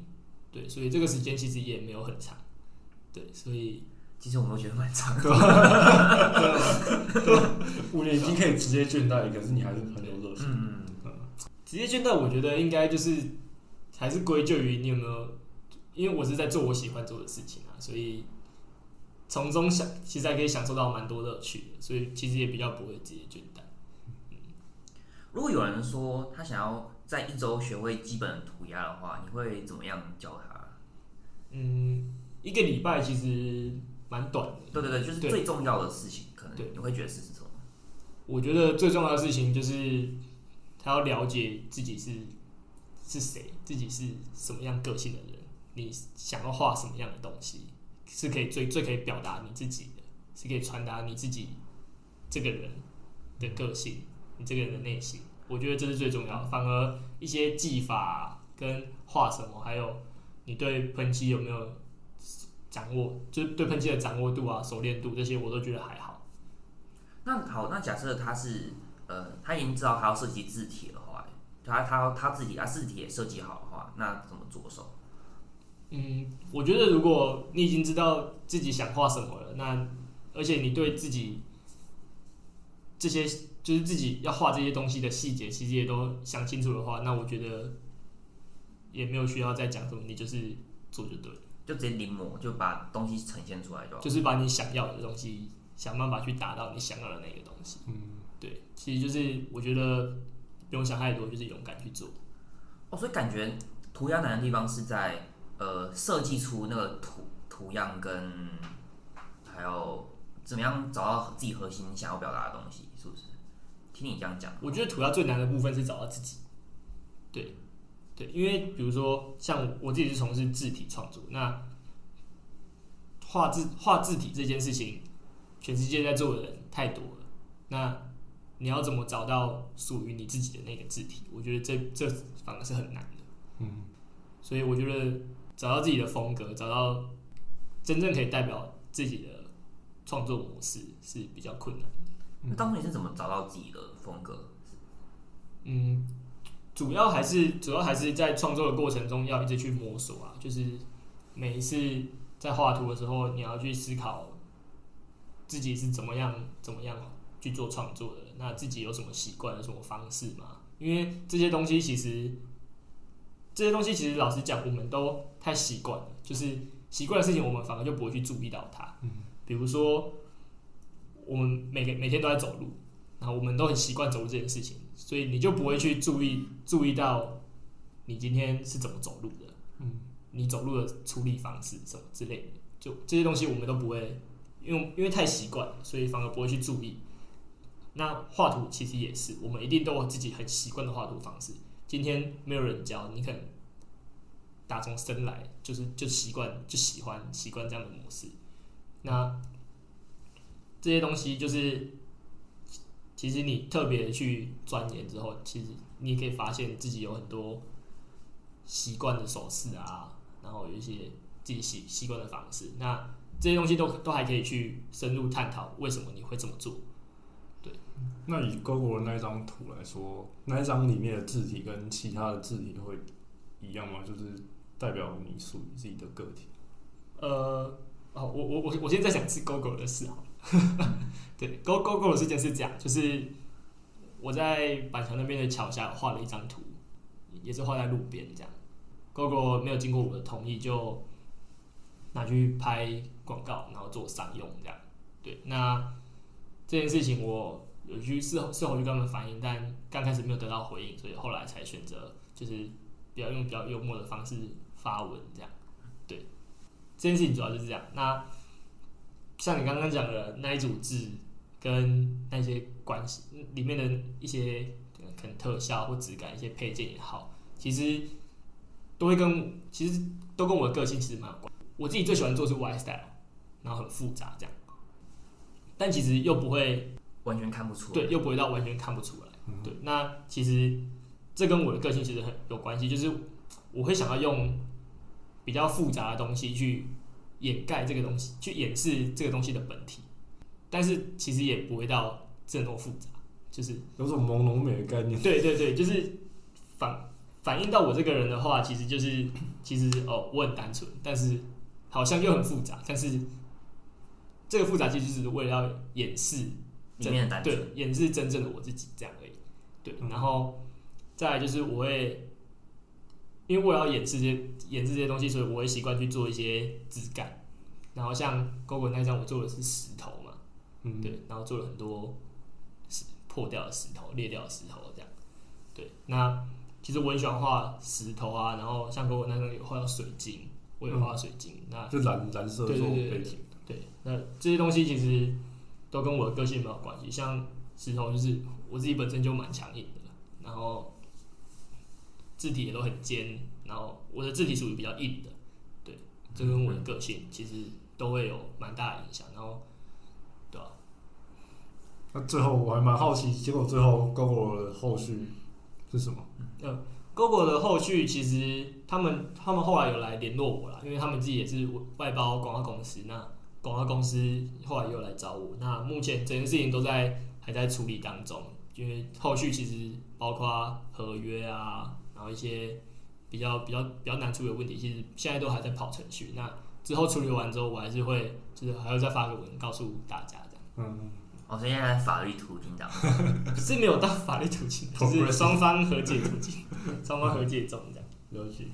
C: 对，所以这个时间其实也没有很长，对，所以
B: 其实我们都觉得蛮长的。
A: 五年已经可以直接倦怠，可是你还是很有热情。
B: 嗯，
C: 直接倦怠，我觉得应该就是还是归咎于你有没有，因为我是在做我喜欢做的事情啊，所以从中享其实还可以享受到蛮多乐趣的，所以其实也比较不会直接倦怠。
B: 如果有人说他想要在一周学会基本的涂鸦的话，你会怎么样教他？
C: 嗯，一个礼拜其实蛮短的。
B: 对对对，就是最重要的事情，可能
C: 对
B: 你会觉得是什么？
C: 我觉得最重要的事情就是他要了解自己是是谁，自己是什么样个性的人，你想要画什么样的东西，是可以最最可以表达你自己的，是可以传达你自己这个人的个性，你这个人的内心。我觉得这是最重要的。反而一些技法跟画什么，还有你对喷漆有没有掌握，就是对喷漆的掌握度啊、熟练度这些，我都觉得还好。
B: 那好，那假设他是呃，他已经知道他要设计字体的话，他他他自己他字体也设计好的话，那怎么着手？
C: 嗯，我觉得如果你已经知道自己想画什么了，那而且你对自己这些就是自己要画这些东西的细节，其实也都想清楚的话，那我觉得也没有需要再讲什么，你就是做就对了，
B: 就直接临摹，就把东西呈现出来就好。
C: 就是把你想要的东西想办法去达到你想要的那个东西。
A: 嗯，
C: 对，其实就是我觉得不用想太多，就是勇敢去做。
B: 哦，所以感觉涂鸦难的地方是在呃设计出那个图图样跟还有怎么样找到自己核心想要表达的东西，是不是？听你这样讲，
C: 我觉得涂鸦最难的部分是找到自己。对，对，因为比如说像我自己是从事字体创作，那画字画字体这件事情，全世界在做的人太多了。那你要怎么找到属于你自己的那个字体？我觉得这这反而是很难的。
A: 嗯，
C: 所以我觉得找到自己的风格，找到真正可以代表自己的创作模式是比较困难的。
B: 那当初你是怎么找到自己的风格？
C: 嗯，主要还是主要还是在创作的过程中要一直去摸索啊，就是每一次在画图的时候，你要去思考自己是怎么样怎么样去做创作的，那自己有什么习惯，有什么方式嘛？因为这些东西其实这些东西其实老实讲，我们都太习惯了，就是习惯的事情，我们反而就不会去注意到它。嗯比如说，我们每个每天都在走路，然后我们都很习惯走路这件事情，所以你就不会去注意注意到你今天是怎么走路的，
A: 嗯，
C: 你走路的处理方式什么之类的，就这些东西我们都不会，因为因为太习惯了，所以反而不会去注意。那画图其实也是，我们一定都有自己很习惯的画图方式。今天没有人教，你可能打从生来就是就习惯就喜欢习惯这样的模式。那这些东西就是，其实你特别去钻研之后，其实你也可以发现自己有很多习惯的手势啊，然后有一些自己习习惯的方式。那这些东西都都还可以去深入探讨为什么你会这么做。
A: 那以 GoGo 的那一张图来说，那一张里面的字体跟其他的字体会一样吗？就是代表你属于自己的个体。
C: 呃，哦，我我我我现在在讲是 GoGo 的事好了。对，Go GoGo 的事件是这样，就是我在板桥那边的桥下画了一张图，也是画在路边这样。GoGo 没有经过我的同意就拿去拍广告，然后做商用这样。对，那这件事情我有去事后事后去跟他们反映，但刚开始没有得到回应，所以后来才选择就是比较用比较幽默的方式发文这样。对，这件事情主要就是这样。那像你刚刚讲的那一组字跟那些关系里面的一些可能特效或质感、一些配件也好，其实都会跟其实都跟我的个性其实蛮有关。我自己最喜欢做是 Y style，然后很复杂这样，但其实又不会
B: 完全看不出来。
C: 对，又不会到完全看不出来。
A: 嗯
C: 对，那其实这跟我的个性其实很有关系，就是我会想要用比较复杂的东西去掩盖这个东西，去掩饰这个东西的本体，但是其实也不会到这么复杂，就是
A: 有种朦胧美的概念。
C: 对对对，就是反反映到我这个人的话，其实就是其实哦，我很单纯，但是好像又很复杂，但是这个复杂其实就是为了要掩饰
B: 里面的。
C: 对，演是真正的我自己这样而已。对，然后再来就是我会，因为我要演示这些演示这些东西，所以我会习惯去做一些质感。然后像 GoGo 那张我做的是石头嘛，
A: 嗯，
C: 对，然后做了很多石破掉的石头、裂掉的石头这样。对，那其实我很喜欢画石头啊，然后像 GoGo 那张有画到水晶，我也画水晶。那
A: 就蓝蓝色做
C: 对对对
A: 背景，
C: 对，那这些东西其实都跟我的个性没有关系。像石头，就是我自己本身就蛮强硬的，然后字体也都很尖，然后我的字体属于比较硬的，对，这跟我的个性其实都会有蛮大的影响。然后，对吧、
A: 那最后我还蛮好奇，结果最后 Google 的后续是什么
C: ？GoGo 的后续其实他们他们后来有来联络我了，因为他们自己也是外包广告公司，那广告公司后来又来找我。那目前整件事情都在还在处理当中，因为后续其实包括合约啊，然后一些比较比较比较难处理的问题，其实现在都还在跑程序。那之后处理完之后，我还是会就是还要再发个文告诉大家这样。
A: 嗯，
B: 哦，所以现在法律途径这样。
C: 是没有到法律途径，就是双方和解途径，双方和解中这样。
A: 了解。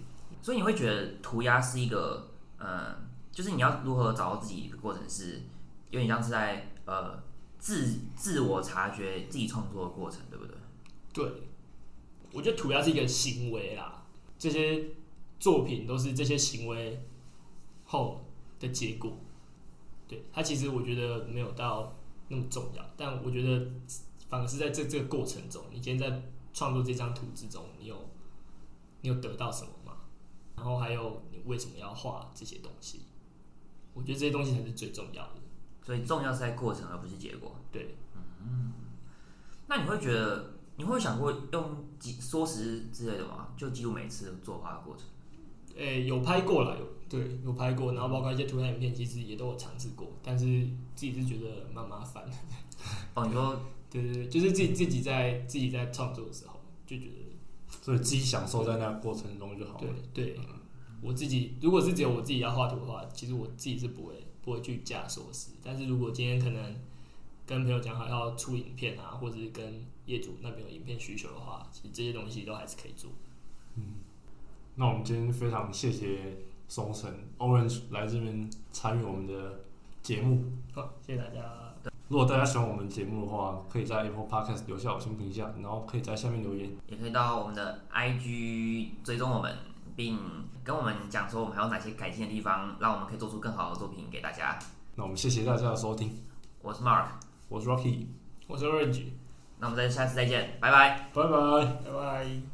B: 所以你会觉得涂鸦是一个，嗯，就是你要如何找到自己的过程是，有点像是在呃自自我察觉自己创作的过程，对不对？
C: 对，我觉得涂鸦是一个行为啦，这些作品都是这些行为后的结果。对它其实我觉得没有到那么重要，但我觉得反而是在这这个过程中，你今天在创作这张图之中，你有你有得到什么吗？然后还有你为什么要画这些东西？我觉得这些东西才是最重要的。
B: 所以重要是在过程，而不是结果。
C: 对，
B: 那你会觉得，你会想过用几缩时之类的吗？就记录每次作画的过程。
C: 诶、有拍过了，有对有拍过，然后包括一些涂鸦影片，其实也都有尝试过，但是自己是觉得蛮麻烦的。
B: 哦，你说
C: 对对对，就是自己自己在自己在创作的时候就觉得，
A: 所以自己享受在那个过程中就好
C: 对
A: 了。
C: 对，我自己如果是只有我自己要画图的话，其实我自己是不会不会去架缩时，但是如果今天可能跟朋友讲好要出影片啊，或者是跟业主那边有影片需求的话，其实这些东西都还是可以做。
A: 嗯那我们今天非常谢谢松城 Orange 来这边参与我们的节目。
C: 好，谢谢大家。
A: 如果大家喜欢我们节目的话，可以在 Apple Podcast 留下五星评价，然后可以在下面留言。
B: 也可以到我们的 IG 追踪我们，并跟我们讲说我们还有哪些改进的地方，让我们可以做出更好的作品给大家。
A: 那我们谢谢大家的收听，
B: 我是 Mark，
A: 我是 Rocky，
C: 我是 Orange，
B: 那我们再下次再见，拜拜。
A: 拜拜。
C: 拜拜。